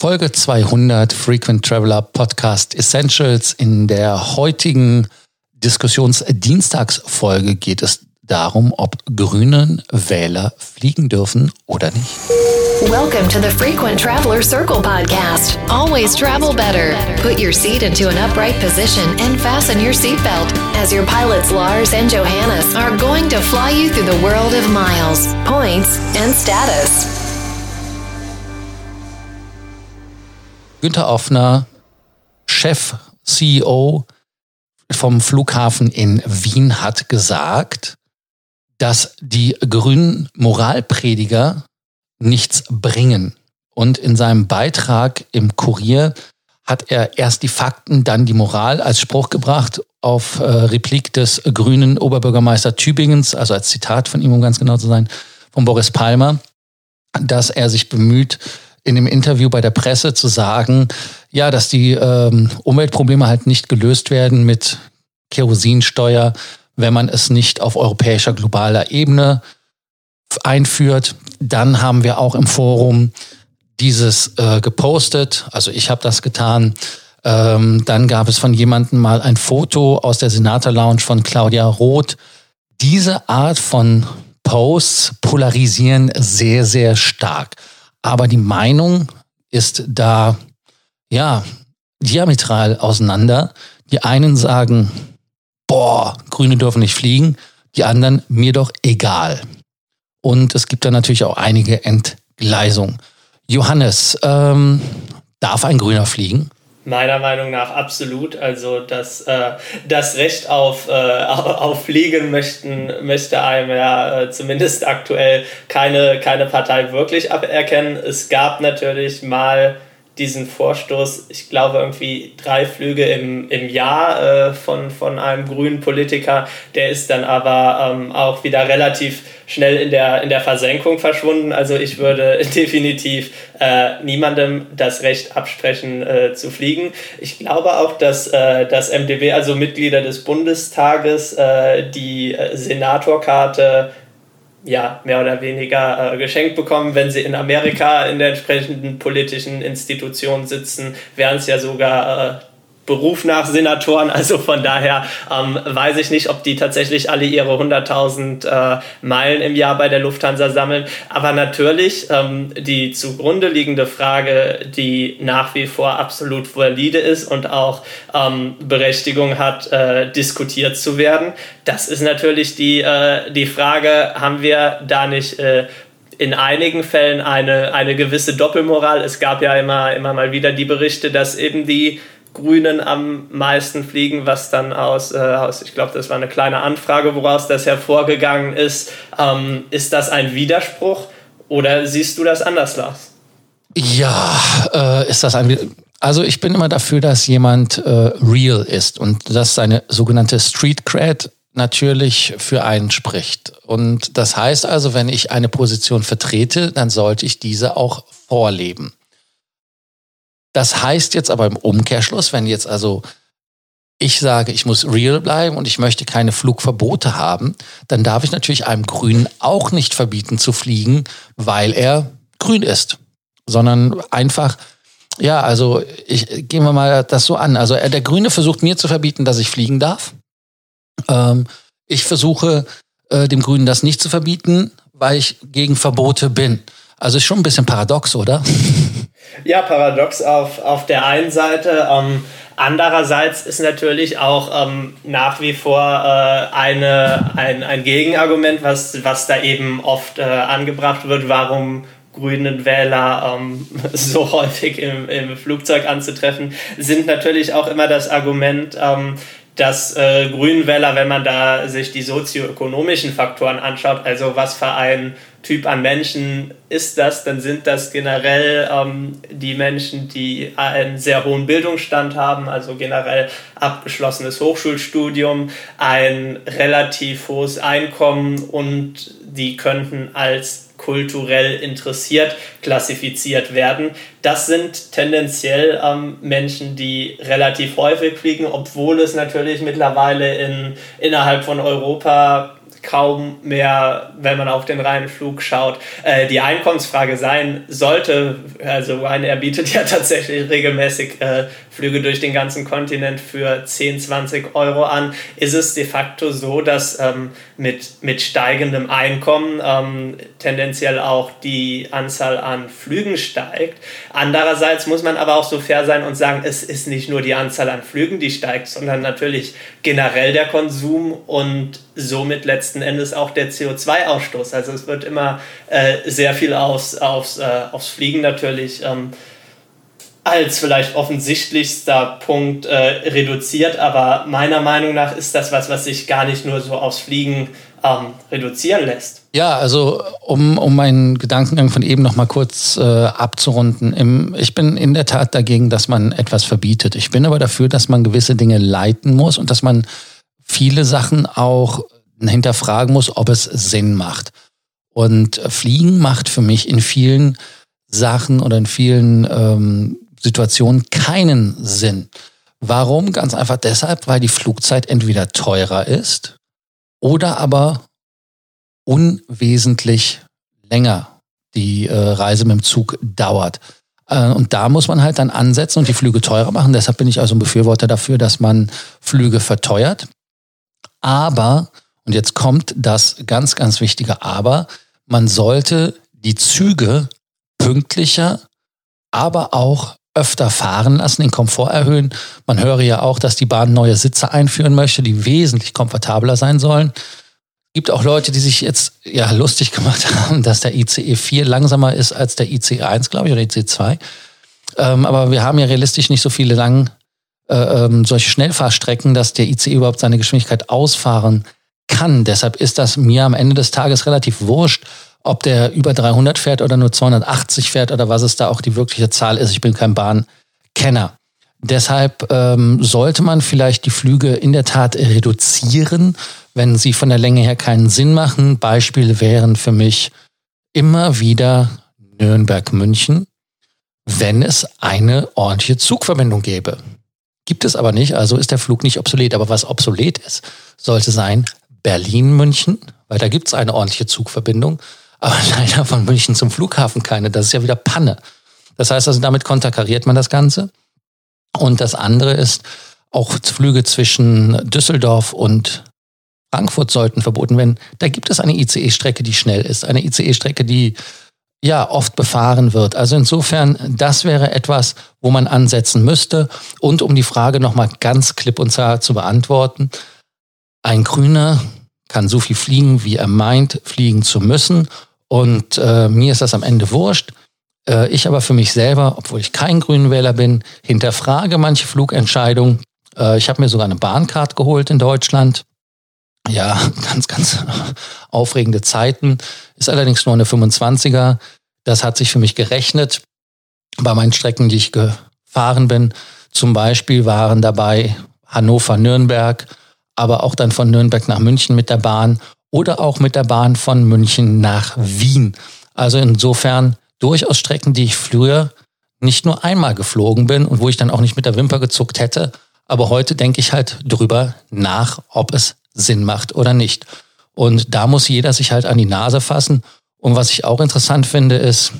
Folge 200 Frequent Traveler Podcast Essentials. In der heutigen Diskussionsdienstagsfolge geht es darum, ob grünen Wähler fliegen dürfen oder nicht. Welcome to the Frequent Traveler Circle podcast. Always travel better. Put your seat into an upright position and fasten your seatbelt as your pilots Lars and Johannes are going to fly you through the world of miles, points, and status. Günther Offner, Chef, CEO vom Flughafen in Wien, hat gesagt, dass die grünen Moralprediger nichts bringen. Und in seinem Beitrag im Kurier hat er erst die Fakten, dann die Moral als Spruch gebracht auf äh, Replik des grünen Oberbürgermeister Tübingens, also als Zitat von ihm, um ganz genau zu sein, von Boris Palmer, dass er sich bemüht, in dem Interview bei der Presse zu sagen, ja, dass die ähm, Umweltprobleme halt nicht gelöst werden mit Kerosinsteuer, wenn man es nicht auf europäischer globaler Ebene einführt. Dann haben wir auch im Forum dieses äh, gepostet, also ich habe das getan. Ähm, dann gab es von jemandem mal ein Foto aus der Senator Lounge von Claudia Roth. Diese Art von Posts polarisieren sehr, sehr stark. Aber die Meinung ist da, ja, diametral auseinander. Die einen sagen, boah, Grüne dürfen nicht fliegen. Die anderen, mir doch egal. Und es gibt da natürlich auch einige Entgleisungen. Johannes, ähm, darf ein Grüner fliegen? Meiner Meinung nach absolut. Also das, äh, das Recht auf, äh, auf Fliegen möchten, möchte einem ja äh, zumindest aktuell keine, keine Partei wirklich aberkennen. Es gab natürlich mal diesen Vorstoß, ich glaube irgendwie drei Flüge im, im Jahr äh, von, von einem grünen Politiker, der ist dann aber ähm, auch wieder relativ schnell in der, in der Versenkung verschwunden. Also ich würde definitiv äh, niemandem das Recht absprechen äh, zu fliegen. Ich glaube auch, dass äh, das MDB, also Mitglieder des Bundestages, äh, die äh, Senatorkarte ja, mehr oder weniger äh, geschenkt bekommen. Wenn sie in Amerika in der entsprechenden politischen Institution sitzen, wären es ja sogar äh, Beruf nach Senatoren. Also von daher ähm, weiß ich nicht, ob die tatsächlich alle ihre 100.000 äh, Meilen im Jahr bei der Lufthansa sammeln. Aber natürlich ähm, die zugrunde liegende Frage, die nach wie vor absolut valide ist und auch ähm, Berechtigung hat, äh, diskutiert zu werden, das ist natürlich die, äh, die Frage, haben wir da nicht äh, in einigen Fällen eine, eine gewisse Doppelmoral. Es gab ja immer, immer mal wieder die Berichte, dass eben die Grünen am meisten fliegen, was dann aus, äh, aus ich glaube, das war eine kleine Anfrage, woraus das hervorgegangen ist. Ähm, ist das ein Widerspruch oder siehst du das anders, Lars? Ja, äh, ist das ein also ich bin immer dafür, dass jemand äh, real ist und dass seine sogenannte Street Cred natürlich für einen spricht. Und das heißt also, wenn ich eine Position vertrete, dann sollte ich diese auch vorleben. Das heißt jetzt aber im Umkehrschluss, wenn jetzt also ich sage, ich muss real bleiben und ich möchte keine Flugverbote haben, dann darf ich natürlich einem Grünen auch nicht verbieten zu fliegen, weil er grün ist, sondern einfach, ja, also ich gehen wir mal das so an. Also der Grüne versucht mir zu verbieten, dass ich fliegen darf. Ähm, ich versuche äh, dem Grünen das nicht zu verbieten, weil ich gegen Verbote bin. Also ist schon ein bisschen paradox, oder? Ja, paradox auf, auf der einen Seite. Ähm, andererseits ist natürlich auch ähm, nach wie vor äh, eine, ein, ein Gegenargument, was, was da eben oft äh, angebracht wird, warum grünen Wähler ähm, so häufig im, im Flugzeug anzutreffen, sind natürlich auch immer das Argument, ähm, dass äh, Grünenwähler, wenn man da sich die sozioökonomischen Faktoren anschaut, also was für ein Typ an Menschen ist das, dann sind das generell ähm, die Menschen, die einen sehr hohen Bildungsstand haben, also generell abgeschlossenes Hochschulstudium, ein relativ hohes Einkommen und die könnten als kulturell interessiert klassifiziert werden. Das sind tendenziell ähm, Menschen, die relativ häufig fliegen, obwohl es natürlich mittlerweile in, innerhalb von Europa kaum mehr, wenn man auf den reinen Flug schaut, äh, die Einkommensfrage sein sollte. Also Ryanair bietet ja tatsächlich regelmäßig äh, Flüge durch den ganzen Kontinent für 10, 20 Euro an. Ist es de facto so, dass ähm, mit, mit steigendem Einkommen ähm, tendenziell auch die Anzahl an Flügen steigt? Andererseits muss man aber auch so fair sein und sagen, es ist nicht nur die Anzahl an Flügen, die steigt, sondern natürlich generell der Konsum und somit letzten Endes auch der CO2-Ausstoß. Also es wird immer äh, sehr viel aufs, aufs, äh, aufs Fliegen natürlich ähm, als vielleicht offensichtlichster Punkt äh, reduziert, aber meiner Meinung nach ist das was, was sich gar nicht nur so aufs Fliegen ähm, reduzieren lässt. Ja, also um, um meinen Gedankengang von eben noch mal kurz äh, abzurunden. Im, ich bin in der Tat dagegen, dass man etwas verbietet. Ich bin aber dafür, dass man gewisse Dinge leiten muss und dass man viele Sachen auch hinterfragen muss, ob es Sinn macht. Und Fliegen macht für mich in vielen Sachen oder in vielen ähm, Situationen keinen Sinn. Warum? Ganz einfach deshalb, weil die Flugzeit entweder teurer ist oder aber unwesentlich länger die äh, Reise mit dem Zug dauert. Äh, und da muss man halt dann ansetzen und die Flüge teurer machen. Deshalb bin ich also ein Befürworter dafür, dass man Flüge verteuert. Aber, und jetzt kommt das ganz, ganz wichtige Aber, man sollte die Züge pünktlicher, aber auch öfter fahren lassen, den Komfort erhöhen. Man höre ja auch, dass die Bahn neue Sitze einführen möchte, die wesentlich komfortabler sein sollen. Es gibt auch Leute, die sich jetzt ja lustig gemacht haben, dass der ICE 4 langsamer ist als der ICE 1, glaube ich, oder ICE 2. Ähm, aber wir haben ja realistisch nicht so viele lang äh, ähm, solche Schnellfahrstrecken, dass der ICE überhaupt seine Geschwindigkeit ausfahren kann. Deshalb ist das mir am Ende des Tages relativ wurscht, ob der über 300 fährt oder nur 280 fährt oder was es da auch die wirkliche Zahl ist. Ich bin kein Bahnkenner. Deshalb ähm, sollte man vielleicht die Flüge in der Tat reduzieren, wenn sie von der Länge her keinen Sinn machen. Beispiele wären für mich immer wieder Nürnberg-München, wenn es eine ordentliche Zugverbindung gäbe. Gibt es aber nicht, also ist der Flug nicht obsolet. Aber was obsolet ist, sollte sein Berlin-München, weil da gibt es eine ordentliche Zugverbindung aber leider von München zum Flughafen keine. Das ist ja wieder Panne. Das heißt also, damit konterkariert man das Ganze. Und das andere ist, auch Flüge zwischen Düsseldorf und Frankfurt sollten verboten werden. Da gibt es eine ICE-Strecke, die schnell ist. Eine ICE-Strecke, die ja oft befahren wird. Also insofern, das wäre etwas, wo man ansetzen müsste. Und um die Frage nochmal ganz klipp und klar zu beantworten, ein Grüner kann so viel fliegen, wie er meint, fliegen zu müssen. Und äh, mir ist das am Ende wurscht. Äh, ich aber für mich selber, obwohl ich kein Grünenwähler bin, hinterfrage manche Flugentscheidungen. Äh, ich habe mir sogar eine Bahncard geholt in Deutschland. Ja, ganz, ganz aufregende Zeiten. Ist allerdings nur eine 25er. Das hat sich für mich gerechnet. Bei meinen Strecken, die ich gefahren bin, zum Beispiel waren dabei Hannover-Nürnberg, aber auch dann von Nürnberg nach München mit der Bahn oder auch mit der Bahn von München nach Wien. Also insofern durchaus Strecken, die ich früher nicht nur einmal geflogen bin und wo ich dann auch nicht mit der Wimper gezuckt hätte. Aber heute denke ich halt drüber nach, ob es Sinn macht oder nicht. Und da muss jeder sich halt an die Nase fassen. Und was ich auch interessant finde, ist,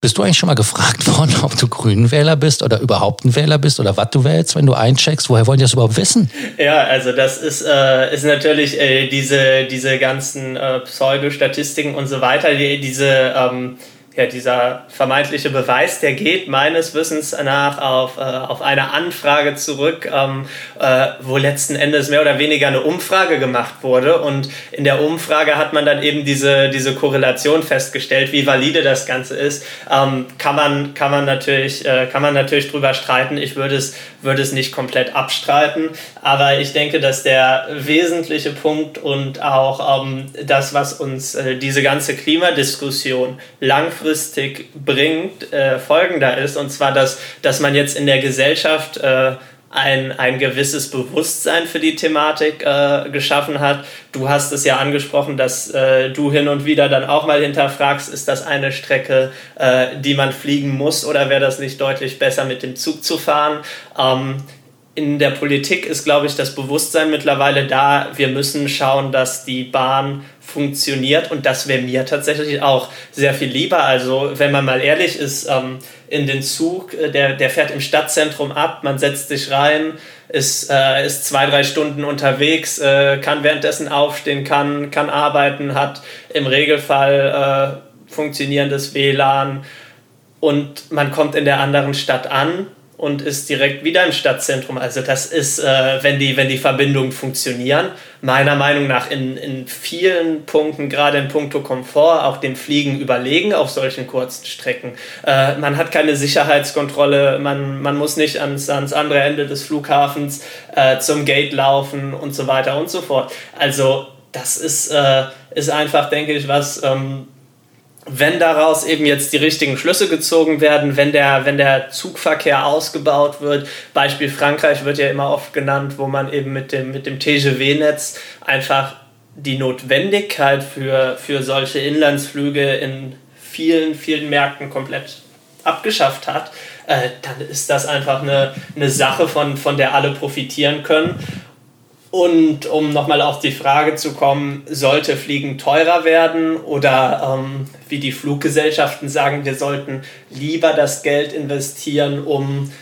bist du eigentlich schon mal gefragt worden, ob du Grünenwähler bist oder überhaupt ein Wähler bist oder was du wählst, wenn du eincheckst? Woher wollen die das überhaupt wissen? Ja, also das ist, äh, ist natürlich äh, diese, diese ganzen äh, Pseudostatistiken und so weiter, die, diese ähm, ja, dieser vermeintliche Beweis, der geht meines Wissens nach auf, äh, auf eine Anfrage zurück, ähm, äh, wo letzten Endes mehr oder weniger eine Umfrage gemacht wurde. Und in der Umfrage hat man dann eben diese, diese Korrelation festgestellt, wie valide das Ganze ist. Ähm, kann, man, kann, man natürlich, äh, kann man natürlich drüber streiten. Ich würde es, würde es nicht komplett abstreiten. Aber ich denke, dass der wesentliche Punkt und auch ähm, das, was uns äh, diese ganze Klimadiskussion langfristig langfristig bringt, äh, folgender ist. Und zwar, dass, dass man jetzt in der Gesellschaft äh, ein, ein gewisses Bewusstsein für die Thematik äh, geschaffen hat. Du hast es ja angesprochen, dass äh, du hin und wieder dann auch mal hinterfragst, ist das eine Strecke, äh, die man fliegen muss oder wäre das nicht deutlich besser mit dem Zug zu fahren? Ähm, in der Politik ist, glaube ich, das Bewusstsein mittlerweile da, wir müssen schauen, dass die Bahn funktioniert und das wäre mir tatsächlich auch sehr viel lieber. Also wenn man mal ehrlich ist, ähm, in den Zug, äh, der, der fährt im Stadtzentrum ab, man setzt sich rein, ist, äh, ist zwei, drei Stunden unterwegs, äh, kann währenddessen aufstehen, kann, kann arbeiten, hat im Regelfall äh, funktionierendes WLAN und man kommt in der anderen Stadt an und ist direkt wieder im Stadtzentrum. Also das ist, äh, wenn, die, wenn die Verbindungen funktionieren, meiner Meinung nach in, in vielen Punkten, gerade in puncto Komfort, auch dem Fliegen überlegen auf solchen kurzen Strecken. Äh, man hat keine Sicherheitskontrolle, man, man muss nicht ans, ans andere Ende des Flughafens äh, zum Gate laufen und so weiter und so fort. Also das ist, äh, ist einfach, denke ich, was... Ähm, wenn daraus eben jetzt die richtigen Schlüsse gezogen werden, wenn der, wenn der Zugverkehr ausgebaut wird, Beispiel Frankreich wird ja immer oft genannt, wo man eben mit dem, mit dem TGW-Netz einfach die Notwendigkeit für, für solche Inlandsflüge in vielen, vielen Märkten komplett abgeschafft hat, äh, dann ist das einfach eine, eine Sache, von, von der alle profitieren können. Und um nochmal auf die Frage zu kommen, sollte Fliegen teurer werden oder ähm, wie die Fluggesellschaften sagen, wir sollten lieber das Geld investieren, um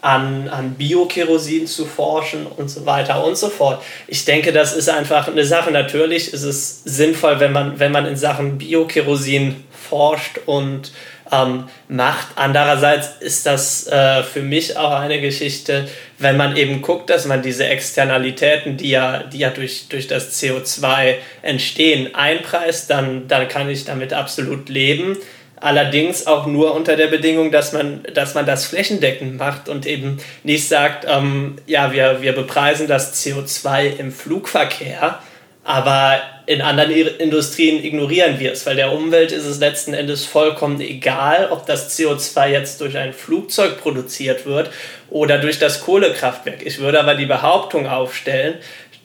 an, an Biokerosin zu forschen und so weiter und so fort. Ich denke, das ist einfach eine Sache. Natürlich ist es sinnvoll, wenn man, wenn man in Sachen Biokerosin forscht und ähm, macht. Andererseits ist das äh, für mich auch eine Geschichte, wenn man eben guckt, dass man diese Externalitäten, die ja, die ja durch, durch das CO2 entstehen, einpreist, dann, dann kann ich damit absolut leben. Allerdings auch nur unter der Bedingung, dass man, dass man das flächendeckend macht und eben nicht sagt, ähm, ja, wir, wir bepreisen das CO2 im Flugverkehr, aber in anderen Industrien ignorieren wir es, weil der Umwelt ist es letzten Endes vollkommen egal, ob das CO2 jetzt durch ein Flugzeug produziert wird oder durch das Kohlekraftwerk. Ich würde aber die Behauptung aufstellen,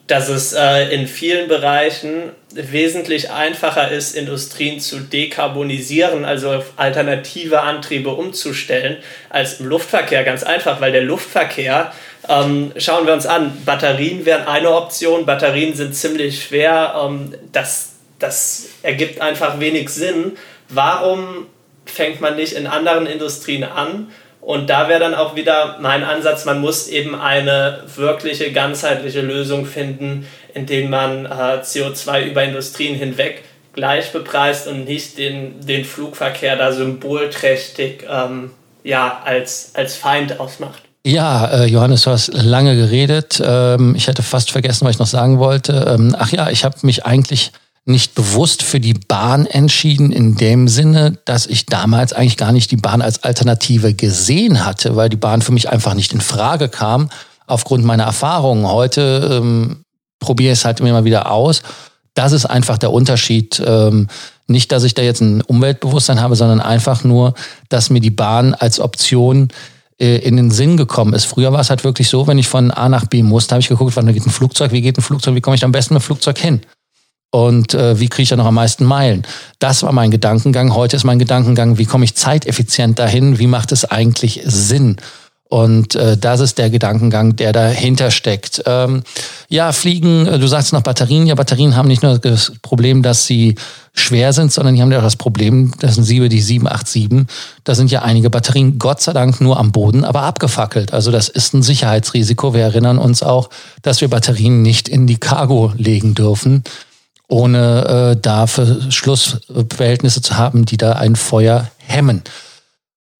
dass es äh, in vielen Bereichen wesentlich einfacher ist, Industrien zu dekarbonisieren, also auf alternative Antriebe umzustellen, als im Luftverkehr. Ganz einfach, weil der Luftverkehr ähm, schauen wir uns an, Batterien wären eine Option. Batterien sind ziemlich schwer. Ähm, das, das ergibt einfach wenig Sinn. Warum fängt man nicht in anderen Industrien an? Und da wäre dann auch wieder mein Ansatz, man muss eben eine wirkliche ganzheitliche Lösung finden, indem man äh, CO2 über Industrien hinweg gleich bepreist und nicht den, den Flugverkehr da symbolträchtig ähm, ja, als, als Feind ausmacht. Ja, äh, Johannes, du hast lange geredet. Ähm, ich hätte fast vergessen, was ich noch sagen wollte. Ähm, ach ja, ich habe mich eigentlich nicht bewusst für die Bahn entschieden, in dem Sinne, dass ich damals eigentlich gar nicht die Bahn als Alternative gesehen hatte, weil die Bahn für mich einfach nicht in Frage kam, aufgrund meiner Erfahrungen. Heute ähm, probiere ich es halt immer wieder aus. Das ist einfach der Unterschied. Ähm, nicht, dass ich da jetzt ein Umweltbewusstsein habe, sondern einfach nur, dass mir die Bahn als Option äh, in den Sinn gekommen ist. Früher war es halt wirklich so, wenn ich von A nach B musste, habe ich geguckt, wann geht ein Flugzeug, wie geht ein Flugzeug, wie komme ich am besten mit dem Flugzeug hin? Und äh, wie kriege ich da noch am meisten Meilen? Das war mein Gedankengang. Heute ist mein Gedankengang, wie komme ich zeiteffizient dahin? Wie macht es eigentlich Sinn? Und äh, das ist der Gedankengang, der dahinter steckt. Ähm, ja, Fliegen, äh, du sagst noch Batterien. Ja, Batterien haben nicht nur das Problem, dass sie schwer sind, sondern die haben ja auch das Problem, das sind sie die 787. Da sind ja einige Batterien, Gott sei Dank, nur am Boden, aber abgefackelt. Also das ist ein Sicherheitsrisiko. Wir erinnern uns auch, dass wir Batterien nicht in die Cargo legen dürfen, ohne äh, da Schlussverhältnisse zu haben, die da ein Feuer hemmen.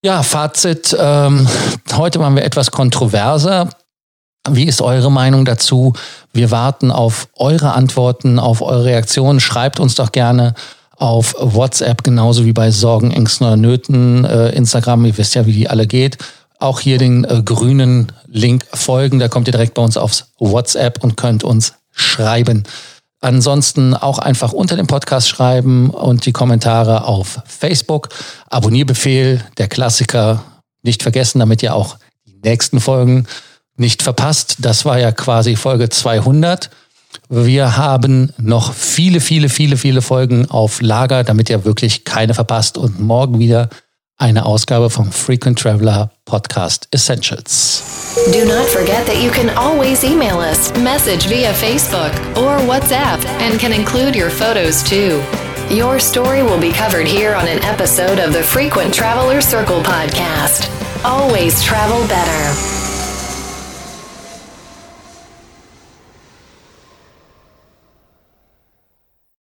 Ja, Fazit. Ähm, heute waren wir etwas kontroverser. Wie ist eure Meinung dazu? Wir warten auf eure Antworten, auf eure Reaktionen. Schreibt uns doch gerne auf WhatsApp, genauso wie bei Sorgen, Ängsten oder Nöten. Äh, Instagram, ihr wisst ja, wie die alle geht. Auch hier den äh, grünen Link folgen. Da kommt ihr direkt bei uns aufs WhatsApp und könnt uns schreiben. Ansonsten auch einfach unter dem Podcast schreiben und die Kommentare auf Facebook. Abonnierbefehl, der Klassiker, nicht vergessen, damit ihr auch die nächsten Folgen nicht verpasst. Das war ja quasi Folge 200. Wir haben noch viele, viele, viele, viele Folgen auf Lager, damit ihr wirklich keine verpasst und morgen wieder eine Ausgabe vom Frequent Traveler Podcast Essentials. Do not forget that you can always email us, message via Facebook or WhatsApp, and can include your photos too. Your story will be covered here on an episode of the Frequent Traveler Circle podcast. Always travel better.